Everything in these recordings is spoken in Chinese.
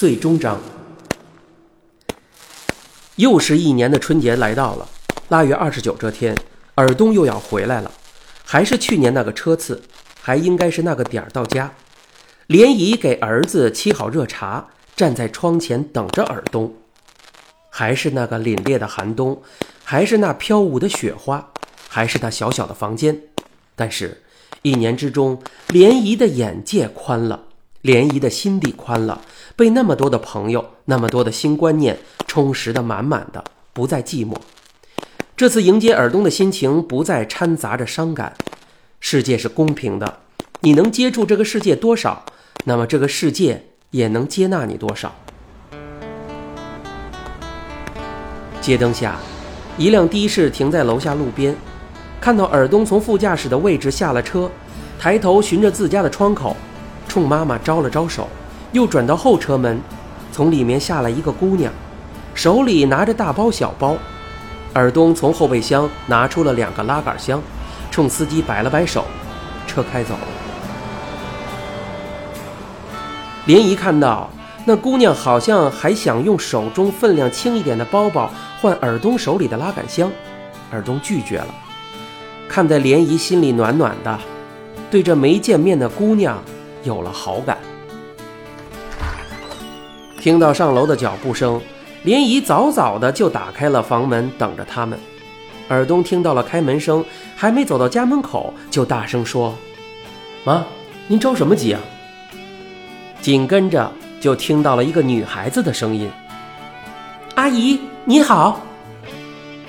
最终章。又是一年的春节来到了，腊月二十九这天，尔东又要回来了，还是去年那个车次，还应该是那个点儿到家。莲姨给儿子沏好热茶，站在窗前等着尔东。还是那个凛冽的寒冬，还是那飘舞的雪花，还是那小小的房间。但是，一年之中，莲姨的眼界宽了，莲姨的心地宽了，被那么多的朋友、那么多的新观念充实的满满的，不再寂寞。这次迎接尔东的心情不再掺杂着伤感。世界是公平的，你能接触这个世界多少，那么这个世界也能接纳你多少。街灯下，一辆的士停在楼下路边。看到尔东从副驾驶的位置下了车，抬头寻着自家的窗口，冲妈妈招了招手，又转到后车门，从里面下来一个姑娘，手里拿着大包小包。尔东从后备箱拿出了两个拉杆箱，冲司机摆了摆手，车开走了。莲姨看到。那姑娘好像还想用手中分量轻一点的包包换尔东手里的拉杆箱，尔东拒绝了。看在莲姨心里暖暖的，对这没见面的姑娘有了好感。听到上楼的脚步声，莲姨早早的就打开了房门等着他们。尔东听到了开门声，还没走到家门口，就大声说：“妈，您着什么急啊？”紧跟着。就听到了一个女孩子的声音：“阿姨，你好。”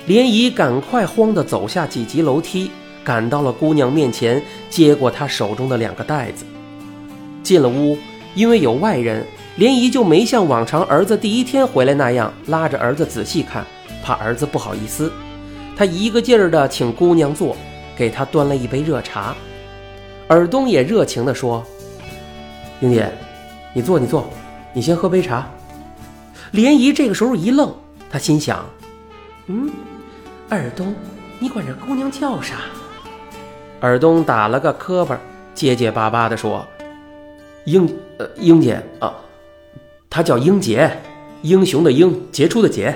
莲姨赶快慌的走下几级楼梯，赶到了姑娘面前，接过她手中的两个袋子。进了屋，因为有外人，莲姨就没像往常儿子第一天回来那样拉着儿子仔细看，怕儿子不好意思。她一个劲儿的请姑娘坐，给她端了一杯热茶。尔东也热情地说：“英姐，你坐，你坐。”你先喝杯茶。莲姨这个时候一愣，她心想：“嗯，尔东，你管这姑娘叫啥？”尔东打了个磕巴，结结巴巴地说：“英，呃，英姐啊，他叫英杰，英雄的英，杰出的杰。”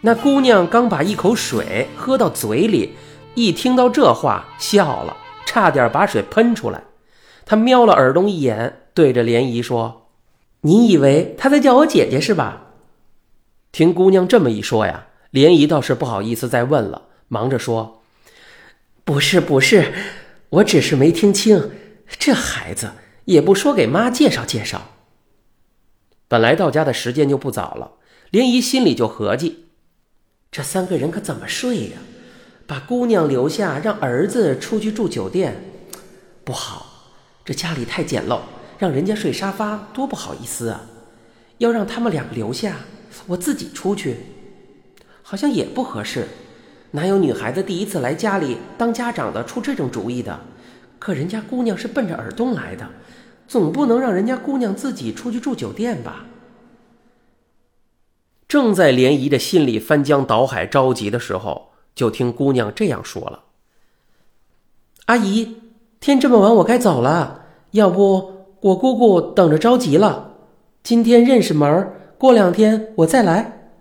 那姑娘刚把一口水喝到嘴里，一听到这话，笑了，差点把水喷出来。她瞄了耳东一眼，对着莲姨说。你以为他在叫我姐姐是吧？听姑娘这么一说呀，莲姨倒是不好意思再问了，忙着说：“不是不是，我只是没听清。这孩子也不说给妈介绍介绍。”本来到家的时间就不早了，林姨心里就合计：这三个人可怎么睡呀？把姑娘留下，让儿子出去住酒店，不好，这家里太简陋。让人家睡沙发多不好意思啊！要让他们两个留下，我自己出去，好像也不合适。哪有女孩子第一次来家里当家长的出这种主意的？可人家姑娘是奔着耳东来的，总不能让人家姑娘自己出去住酒店吧？正在莲姨的心里翻江倒海着急的时候，就听姑娘这样说了：“阿姨，天这么晚，我该走了，要不……”我姑姑等着着急了，今天认识门儿，过两天我再来。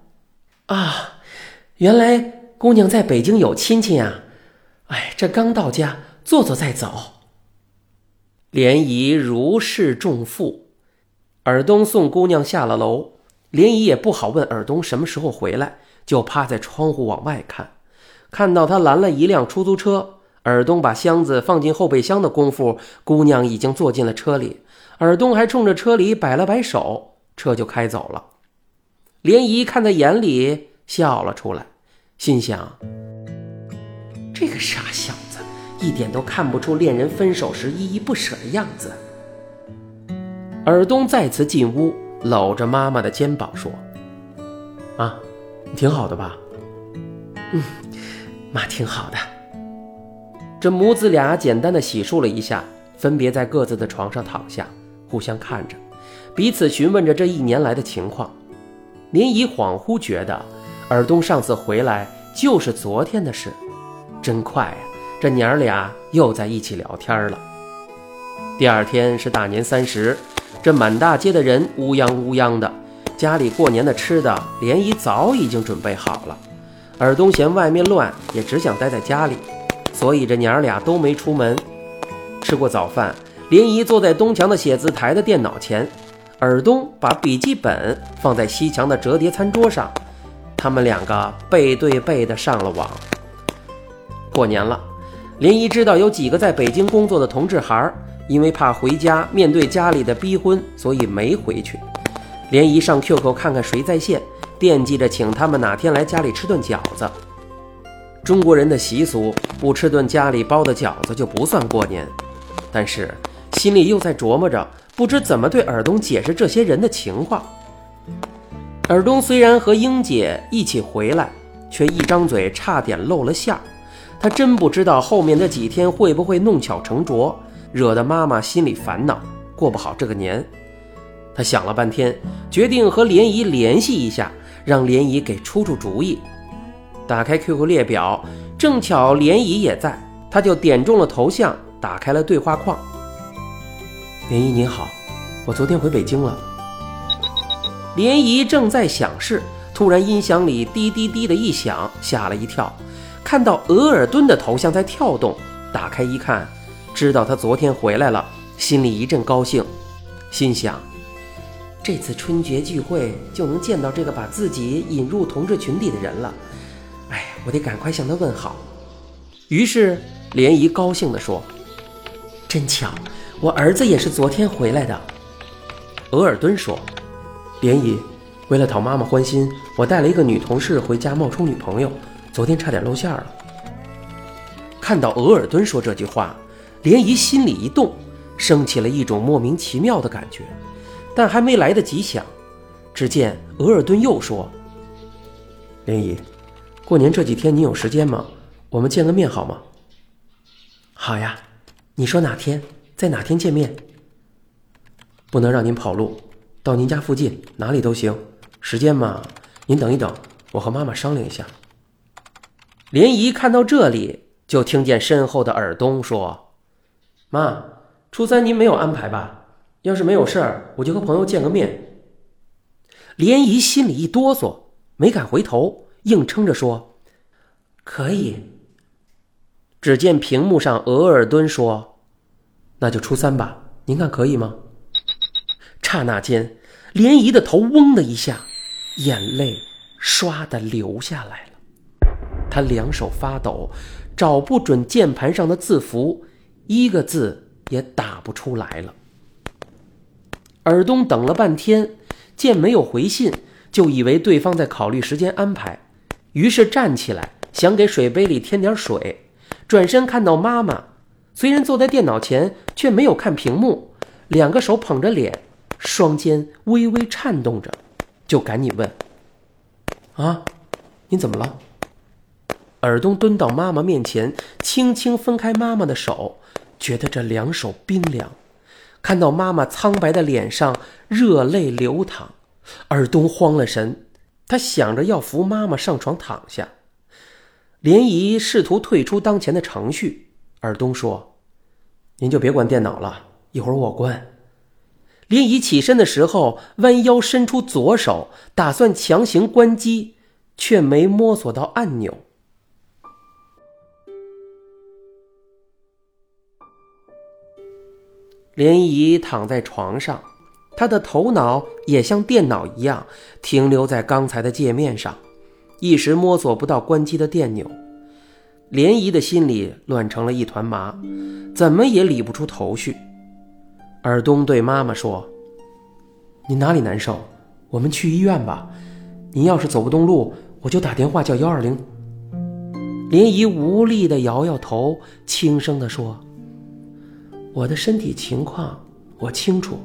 啊，原来姑娘在北京有亲戚呀！哎，这刚到家，坐坐再走。莲姨如释重负，尔东送姑娘下了楼，莲姨也不好问尔东什么时候回来，就趴在窗户往外看，看到他拦了一辆出租车。尔东把箱子放进后备箱的功夫，姑娘已经坐进了车里。尔东还冲着车里摆了摆手，车就开走了。莲姨看在眼里，笑了出来，心想：这个傻小子一点都看不出恋人分手时依依不舍的样子。尔东再次进屋，搂着妈妈的肩膀说：“啊，挺好的吧？”“嗯，妈挺好的。”这母子俩简单的洗漱了一下，分别在各自的床上躺下。互相看着，彼此询问着这一年来的情况。林姨恍惚觉得，尔东上次回来就是昨天的事，真快呀！这娘儿俩又在一起聊天了。第二天是大年三十，这满大街的人乌泱乌泱的，家里过年的吃的，莲姨早已经准备好了。尔东嫌外面乱，也只想待在家里，所以这娘儿俩都没出门。吃过早饭，林姨坐在东墙的写字台的电脑前，尔东把笔记本放在西墙的折叠餐桌上，他们两个背对背的上了网。过年了，莲姨知道有几个在北京工作的同志孩儿，因为怕回家面对家里的逼婚，所以没回去。莲姨上 QQ 看看谁在线。惦记着请他们哪天来家里吃顿饺子。中国人的习俗，不吃顿家里包的饺子就不算过年。但是心里又在琢磨着，不知怎么对尔东解释这些人的情况。尔东虽然和英姐一起回来，却一张嘴差点露了馅儿。他真不知道后面的几天会不会弄巧成拙，惹得妈妈心里烦恼，过不好这个年。他想了半天，决定和莲姨联系一下。让莲姨给出出主意。打开 QQ 列表，正巧莲姨也在，他就点中了头像，打开了对话框。莲姨您好，我昨天回北京了。莲姨正在想事，突然音响里滴滴滴的一响，吓了一跳，看到额尔敦的头像在跳动，打开一看，知道他昨天回来了，心里一阵高兴，心想。这次春节聚会就能见到这个把自己引入同志群体的人了，哎，我得赶快向他问好。于是莲姨高兴地说：“真巧，我儿子也是昨天回来的。”额尔敦说：“莲姨，为了讨妈妈欢心，我带了一个女同事回家冒充女朋友，昨天差点露馅了。”看到额尔敦说这句话，莲姨心里一动，升起了一种莫名其妙的感觉。但还没来得及想，只见额尔敦又说：“莲姨，过年这几天你有时间吗？我们见个面好吗？”“好呀，你说哪天，在哪天见面？不能让您跑路，到您家附近哪里都行。时间嘛，您等一等，我和妈妈商量一下。”莲姨看到这里，就听见身后的尔东说：“妈，初三您没有安排吧？”要是没有事儿，我就和朋友见个面。莲姨心里一哆嗦，没敢回头，硬撑着说：“可以。”只见屏幕上额尔敦说：“那就初三吧，您看可以吗？”刹那间，莲姨的头嗡的一下，眼泪唰的流下来了。他两手发抖，找不准键盘上的字符，一个字也打不出来了。尔东等了半天，见没有回信，就以为对方在考虑时间安排，于是站起来想给水杯里添点水，转身看到妈妈，虽然坐在电脑前，却没有看屏幕，两个手捧着脸，双肩微微颤动着，就赶紧问：“啊，你怎么了？”尔东蹲到妈妈面前，轻轻分开妈妈的手，觉得这两手冰凉。看到妈妈苍白的脸上热泪流淌，尔东慌了神。他想着要扶妈妈上床躺下，莲姨试图退出当前的程序。尔东说：“您就别关电脑了，一会儿我关。”林姨起身的时候，弯腰伸出左手，打算强行关机，却没摸索到按钮。莲姨躺在床上，她的头脑也像电脑一样停留在刚才的界面上，一时摸索不到关机的电钮。莲姨的心里乱成了一团麻，怎么也理不出头绪。尔东对妈妈说：“你哪里难受？我们去医院吧。您要是走不动路，我就打电话叫幺二零。”莲姨无力地摇摇头，轻声地说。我的身体情况我清楚，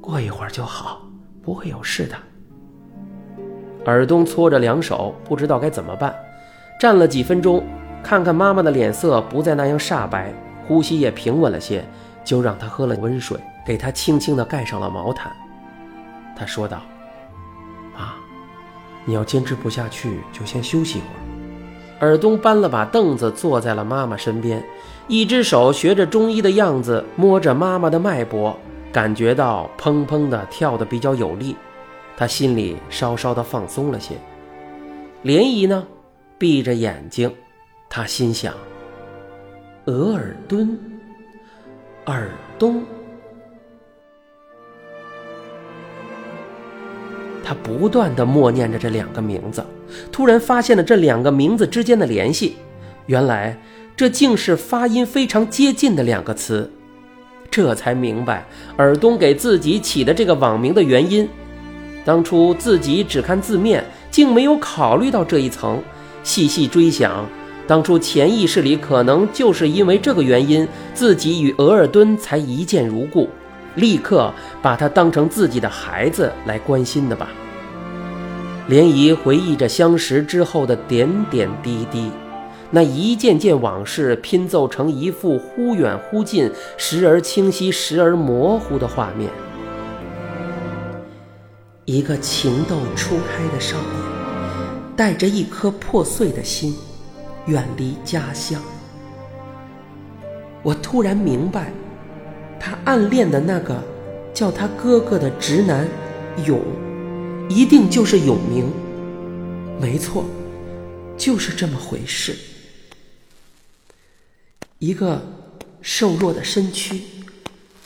过一会儿就好，不会有事的。尔东搓着两手，不知道该怎么办，站了几分钟，看看妈妈的脸色不再那样煞白，呼吸也平稳了些，就让她喝了温水，给她轻轻地盖上了毛毯。他说道：“妈，你要坚持不下去，就先休息一会儿。”尔东搬了把凳子，坐在了妈妈身边，一只手学着中医的样子摸着妈妈的脉搏，感觉到砰砰的跳得比较有力，他心里稍稍的放松了些。莲姨呢，闭着眼睛，他心想：额尔敦，尔东。他不断的默念着这两个名字，突然发现了这两个名字之间的联系，原来这竟是发音非常接近的两个词。这才明白尔东给自己起的这个网名的原因。当初自己只看字面，竟没有考虑到这一层。细细追想，当初潜意识里可能就是因为这个原因，自己与额尔敦才一见如故。立刻把他当成自己的孩子来关心的吧。涟漪回忆着相识之后的点点滴滴，那一件件往事拼凑成一幅忽远忽近、时而清晰、时而模糊的画面。一个情窦初开的少年，带着一颗破碎的心，远离家乡。我突然明白。他暗恋的那个叫他哥哥的直男，永，一定就是永明。没错，就是这么回事。一个瘦弱的身躯，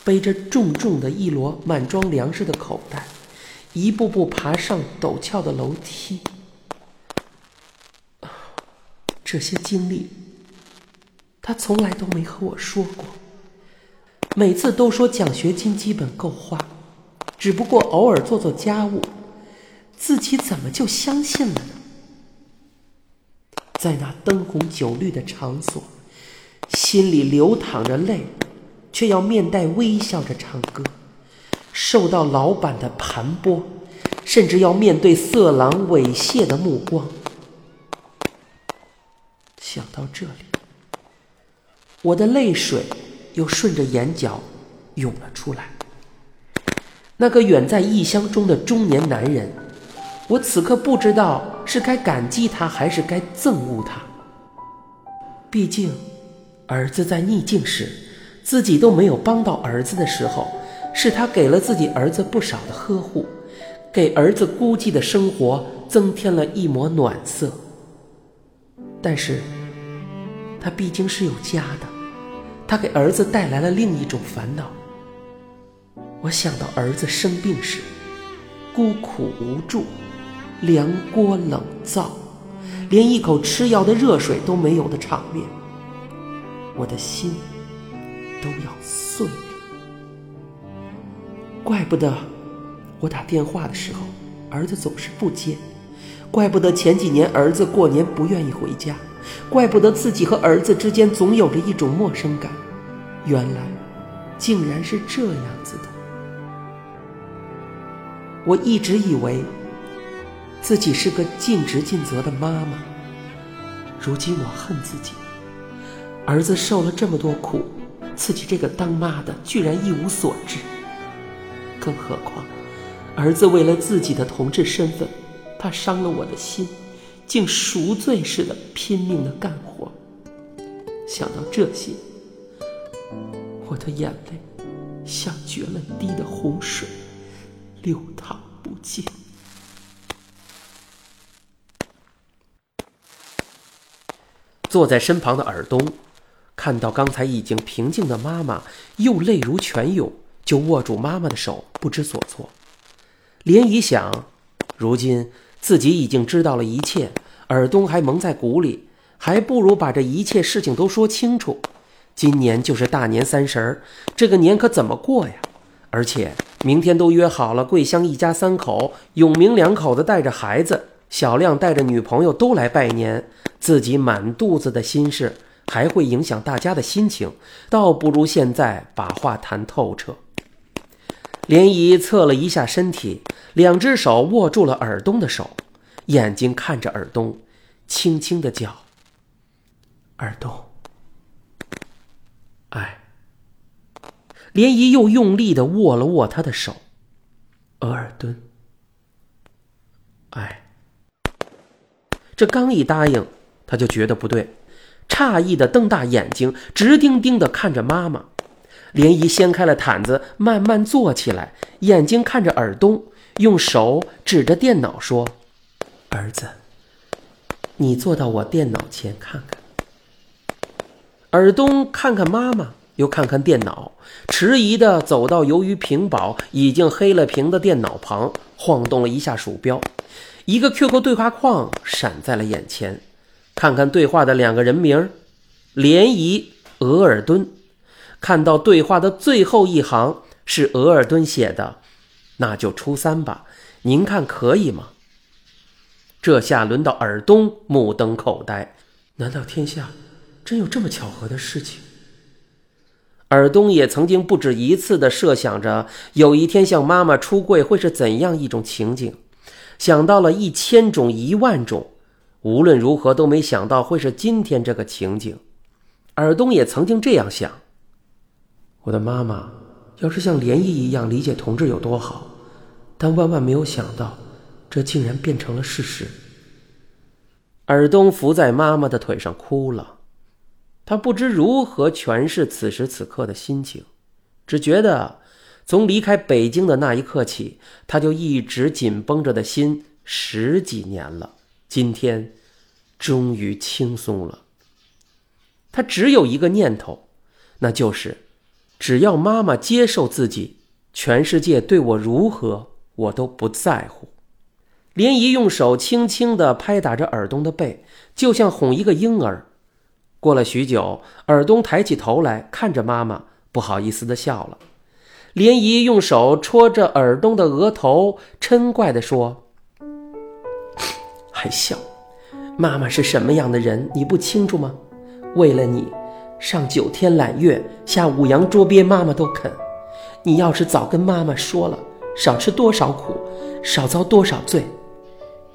背着重重的一摞满装粮食的口袋，一步步爬上陡峭的楼梯。这些经历，他从来都没和我说过。每次都说奖学金基本够花，只不过偶尔做做家务，自己怎么就相信了呢？在那灯红酒绿的场所，心里流淌着泪，却要面带微笑着唱歌；受到老板的盘剥，甚至要面对色狼猥亵的目光。想到这里，我的泪水。又顺着眼角涌了出来。那个远在异乡中的中年男人，我此刻不知道是该感激他还是该憎恶他。毕竟，儿子在逆境时，自己都没有帮到儿子的时候，是他给了自己儿子不少的呵护，给儿子孤寂的生活增添了一抹暖色。但是，他毕竟是有家的。他给儿子带来了另一种烦恼。我想到儿子生病时，孤苦无助，凉锅冷灶，连一口吃药的热水都没有的场面，我的心都要碎了。怪不得我打电话的时候，儿子总是不接；怪不得前几年儿子过年不愿意回家。怪不得自己和儿子之间总有着一种陌生感，原来，竟然是这样子的。我一直以为自己是个尽职尽责的妈妈，如今我恨自己，儿子受了这么多苦，自己这个当妈的居然一无所知。更何况，儿子为了自己的同志身份，他伤了我的心。竟赎罪似的拼命的干活。想到这些，我的眼泪像决了堤的洪水，流淌不尽。坐在身旁的尔东，看到刚才已经平静的妈妈又泪如泉涌，就握住妈妈的手，不知所措。涟漪想，如今。自己已经知道了一切，尔东还蒙在鼓里，还不如把这一切事情都说清楚。今年就是大年三十儿，这个年可怎么过呀？而且明天都约好了，桂香一家三口，永明两口子带着孩子，小亮带着女朋友都来拜年。自己满肚子的心事，还会影响大家的心情，倒不如现在把话谈透彻。涟漪侧了一下身体，两只手握住了耳东的手，眼睛看着耳东，轻轻的叫：“耳东。”哎。涟漪又用力的握了握他的手，额尔敦。哎。这刚一答应，他就觉得不对，诧异的瞪大眼睛，直盯盯的看着妈妈。莲姨掀开了毯子，慢慢坐起来，眼睛看着尔东，用手指着电脑说：“儿子，你坐到我电脑前看看。”尔东看看妈妈，又看看电脑，迟疑的走到由于屏保已经黑了屏的电脑旁，晃动了一下鼠标，一个 QQ 对话框闪在了眼前。看看对话的两个人名：莲姨、额尔敦。看到对话的最后一行是额尔敦写的：“那就初三吧，您看可以吗？”这下轮到尔东目瞪口呆，难道天下？真有这么巧合的事情。尔东也曾经不止一次的设想着，有一天向妈妈出柜会是怎样一种情景，想到了一千种一万种，无论如何都没想到会是今天这个情景。尔东也曾经这样想：我的妈妈要是像莲姨一样理解同志有多好，但万万没有想到，这竟然变成了事实。尔东伏在妈妈的腿上哭了。他不知如何诠释此时此刻的心情，只觉得从离开北京的那一刻起，他就一直紧绷着的心十几年了。今天，终于轻松了。他只有一个念头，那就是，只要妈妈接受自己，全世界对我如何，我都不在乎。莲姨用手轻轻地拍打着耳东的背，就像哄一个婴儿。过了许久，耳东抬起头来看着妈妈，不好意思的笑了。莲姨用手戳着耳东的额头，嗔怪地说：“还笑？妈妈是什么样的人，你不清楚吗？为了你，上九天揽月，下五洋捉鳖，妈妈都肯。你要是早跟妈妈说了，少吃多少苦，少遭多少罪。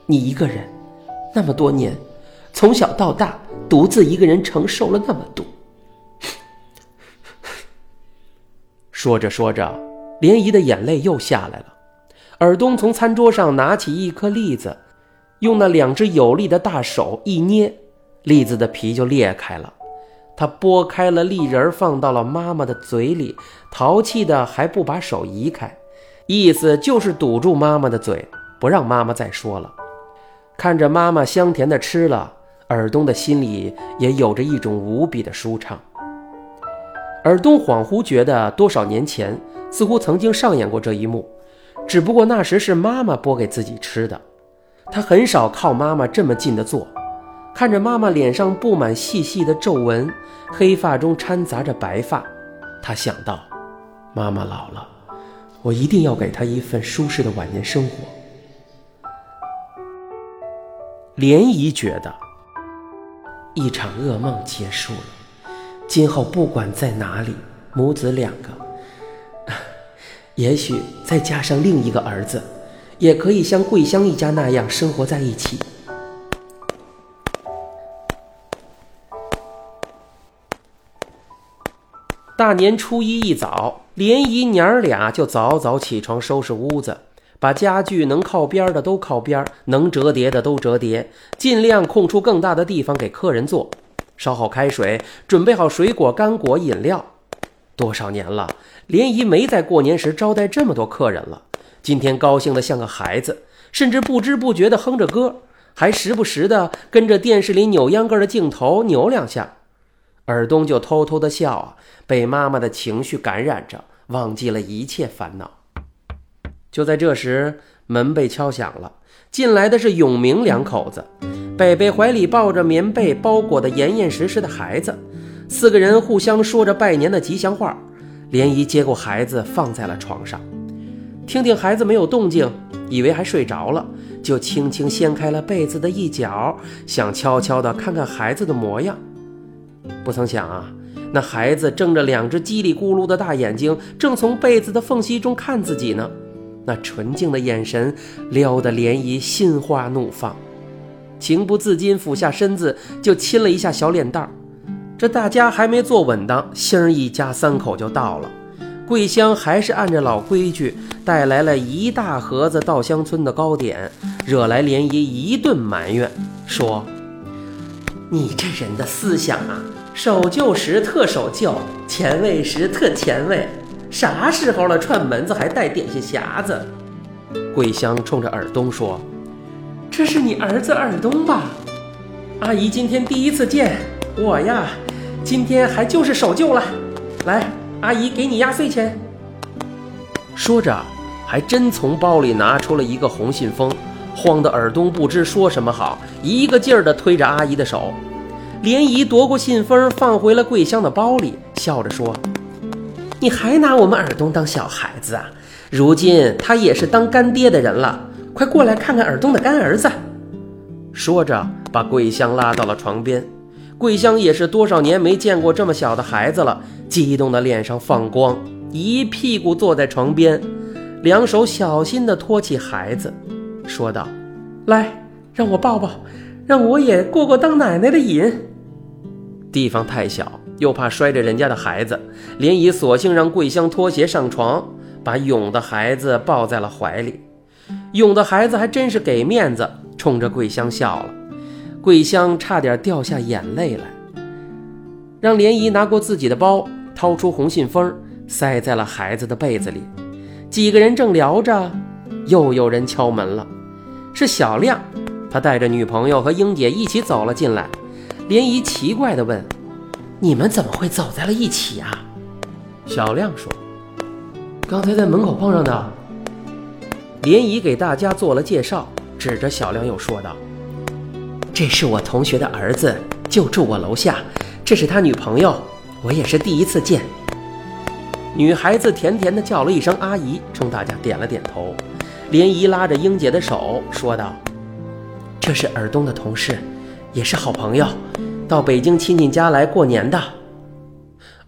你一个人，那么多年，从小到大。”独自一个人承受了那么多。说着说着，莲姨的眼泪又下来了。尔东从餐桌上拿起一颗栗子，用那两只有力的大手一捏，栗子的皮就裂开了。他剥开了栗仁，放到了妈妈的嘴里，淘气的还不把手移开，意思就是堵住妈妈的嘴，不让妈妈再说了。看着妈妈香甜的吃了。尔东的心里也有着一种无比的舒畅。尔东恍惚觉得，多少年前似乎曾经上演过这一幕，只不过那时是妈妈剥给自己吃的。他很少靠妈妈这么近的坐，看着妈妈脸上布满细细的皱纹，黑发中掺杂着白发，他想到，妈妈老了，我一定要给她一份舒适的晚年生活。莲姨觉得。一场噩梦结束了，今后不管在哪里，母子两个，也许再加上另一个儿子，也可以像桂香一家那样生活在一起。大年初一一早，莲姨娘儿俩就早早起床收拾屋子。把家具能靠边的都靠边，能折叠的都折叠，尽量空出更大的地方给客人坐。烧好开水，准备好水果、干果、饮料。多少年了，莲姨没在过年时招待这么多客人了。今天高兴得像个孩子，甚至不知不觉地哼着歌，还时不时地跟着电视里扭秧歌的镜头扭两下。尔东就偷偷地笑啊，被妈妈的情绪感染着，忘记了一切烦恼。就在这时，门被敲响了。进来的是永明两口子，北北怀里抱着棉被包裹的严严实实的孩子，四个人互相说着拜年的吉祥话。莲姨接过孩子放在了床上，听听孩子没有动静，以为还睡着了，就轻轻掀开了被子的一角，想悄悄地看看孩子的模样。不曾想啊，那孩子睁着两只叽里咕噜的大眼睛，正从被子的缝隙中看自己呢。那纯净的眼神撩得涟漪心花怒放，情不自禁俯下身子就亲了一下小脸蛋儿。这大家还没坐稳当，星儿一家三口就到了。桂香还是按着老规矩带来了一大盒子稻香村的糕点，惹来涟漪一顿埋怨，说：“你这人的思想啊，守旧时特守旧，前卫时特前卫。啥时候了，串门子还带点心匣子？桂香冲着尔东说：“这是你儿子尔东吧？阿姨今天第一次见我呀，今天还就是守旧了。来，阿姨给你压岁钱。”说着，还真从包里拿出了一个红信封，慌得尔东不知说什么好，一个劲儿地推着阿姨的手。莲姨夺过信封，放回了桂香的包里，笑着说：“你还拿我们尔东当小孩子啊？如今他也是当干爹的人了，快过来看看尔东的干儿子。”说着，把桂香拉到了床边。桂香也是多少年没见过这么小的孩子了，激动的脸上放光。一屁股坐在床边，两手小心地托起孩子，说道：“来，让我抱抱，让我也过过当奶奶的瘾。”地方太小，又怕摔着人家的孩子，莲姨索性让桂香脱鞋上床，把勇的孩子抱在了怀里。勇的孩子还真是给面子，冲着桂香笑了。桂香差点掉下眼泪来，让莲姨拿过自己的包，掏出红信封。塞在了孩子的被子里，几个人正聊着，又有人敲门了。是小亮，他带着女朋友和英姐一起走了进来。莲姨奇怪地问：“你们怎么会走在了一起啊？”小亮说：“刚才在门口碰上的。”莲姨给大家做了介绍，指着小亮又说道：“这是我同学的儿子，就住我楼下。这是他女朋友，我也是第一次见。”女孩子甜甜地叫了一声“阿姨”，冲大家点了点头。莲姨拉着英姐的手说道：“这是尔东的同事，也是好朋友，到北京亲戚家来过年的。”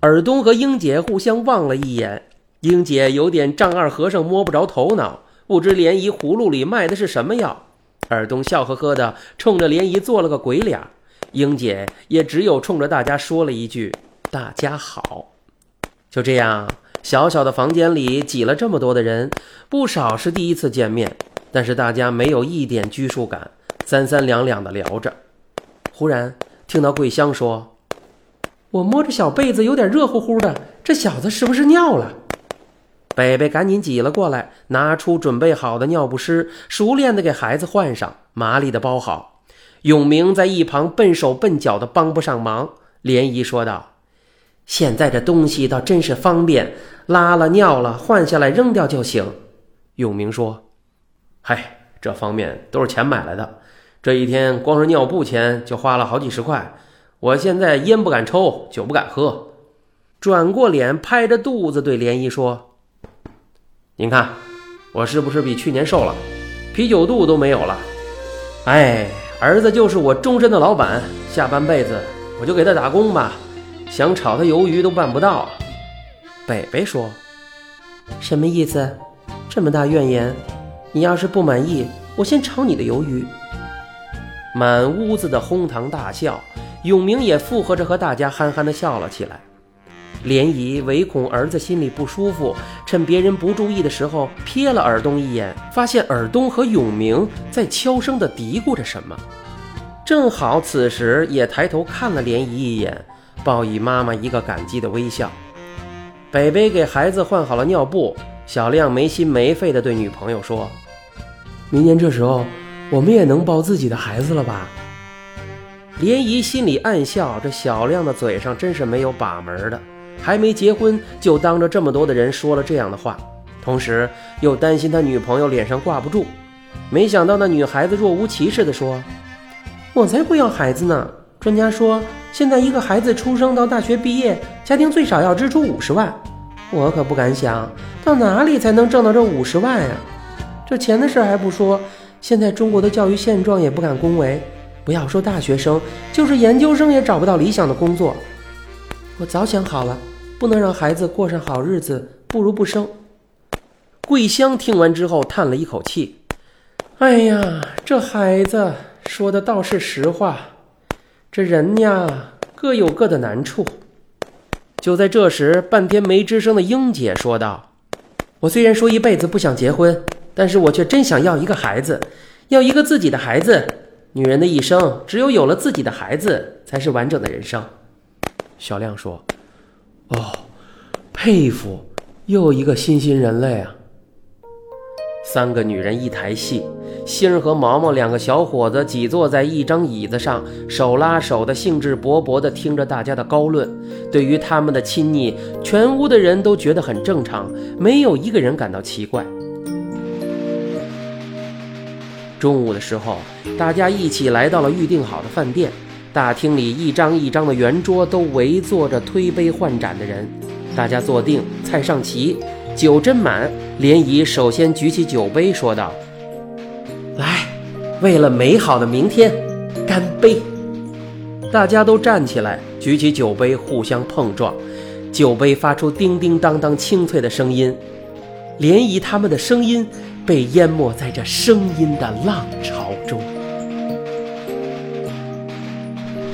尔东和英姐互相望了一眼，英姐有点丈二和尚摸不着头脑，不知莲姨葫芦里卖的是什么药。尔东笑呵呵的冲着莲姨做了个鬼脸，英姐也只有冲着大家说了一句：“大家好。”就这样，小小的房间里挤了这么多的人，不少是第一次见面，但是大家没有一点拘束感，三三两两的聊着。忽然听到桂香说：“我摸着小被子有点热乎乎的，这小子是不是尿了？”北北赶紧挤了过来，拿出准备好的尿不湿，熟练的给孩子换上，麻利的包好。永明在一旁笨手笨脚的帮不上忙，莲姨说道。现在这东西倒真是方便，拉了尿了换下来扔掉就行。永明说：“嗨，这方面都是钱买来的。这一天光是尿布钱就花了好几十块。我现在烟不敢抽，酒不敢喝。”转过脸拍着肚子对莲姨说：“您看，我是不是比去年瘦了？啤酒肚都没有了。哎，儿子就是我终身的老板，下半辈子我就给他打工吧。”想炒他鱿鱼都办不到。北北说：“什么意思？这么大怨言？你要是不满意，我先炒你的鱿鱼。”满屋子的哄堂大笑，永明也附和着和大家憨憨的笑了起来。莲姨唯恐儿子心里不舒服，趁别人不注意的时候瞥了尔东一眼，发现尔东和永明在悄声地嘀咕着什么。正好此时也抬头看了莲姨一眼。报以妈妈一个感激的微笑。北北给孩子换好了尿布，小亮没心没肺地对女朋友说：“明年这时候，我们也能抱自己的孩子了吧？”莲姨心里暗笑，这小亮的嘴上真是没有把门的，还没结婚就当着这么多的人说了这样的话，同时又担心他女朋友脸上挂不住。没想到那女孩子若无其事地说：“我才不要孩子呢！专家说。”现在一个孩子出生到大学毕业，家庭最少要支出五十万，我可不敢想到哪里才能挣到这五十万呀！这钱的事还不说，现在中国的教育现状也不敢恭维，不要说大学生，就是研究生也找不到理想的工作。我早想好了，不能让孩子过上好日子，不如不生。桂香听完之后叹了一口气：“哎呀，这孩子说的倒是实话。”这人呀，各有各的难处。就在这时，半天没吱声的英姐说道：“我虽然说一辈子不想结婚，但是我却真想要一个孩子，要一个自己的孩子。女人的一生，只有有了自己的孩子，才是完整的人生。”小亮说：“哦，佩服，又一个新新人类啊！”三个女人一台戏，星儿和毛毛两个小伙子挤坐在一张椅子上，手拉手的，兴致勃勃地听着大家的高论。对于他们的亲昵，全屋的人都觉得很正常，没有一个人感到奇怪。中午的时候，大家一起来到了预定好的饭店。大厅里一张一张的圆桌都围坐着推杯换盏的人，大家坐定，菜上齐。酒斟满，莲姨首先举起酒杯，说道：“来，为了美好的明天，干杯！”大家都站起来，举起酒杯，互相碰撞，酒杯发出叮叮当当清脆的声音。莲姨他们的声音被淹没在这声音的浪潮中。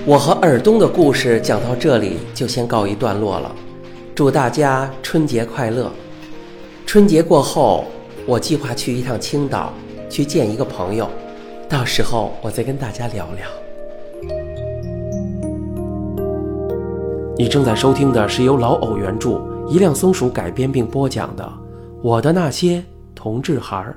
我和尔东的故事讲到这里就先告一段落了，祝大家春节快乐！春节过后，我计划去一趟青岛，去见一个朋友，到时候我再跟大家聊聊。你正在收听的是由老偶原著、一辆松鼠改编并播讲的《我的那些同志孩儿》。